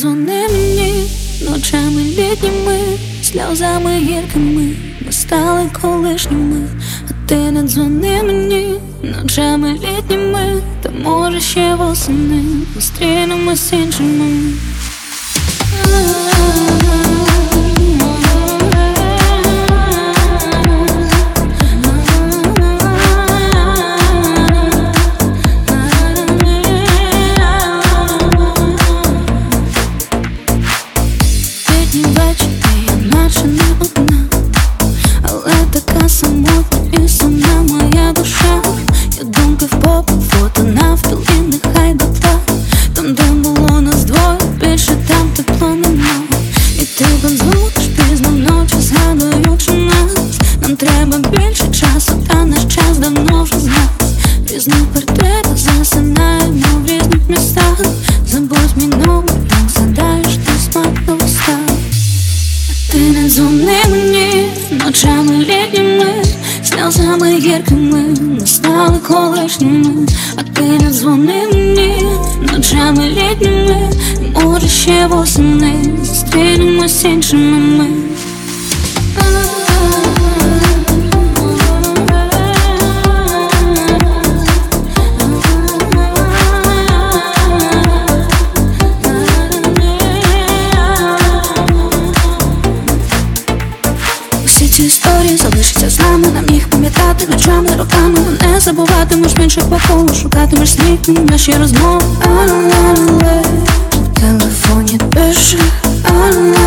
дзвони мені ночами літніми, сльозами гіркими, ми стали колишніми, а ти не дзвони мені ночами літніми, та може ще восени зустрінемось іншими. Ночами летніми, сльозами гіркими, ми стали колишніми, а ти не дзвони мені ночами літніми, може ще восени зустрінемось іншими ми. історії залишиться з нами, нам їх пам'ятати ночами, роками. Ну, не забуватимеш менше поколу, шукатимеш сміх у наші розмови. Але, але, в телефоні пише. Але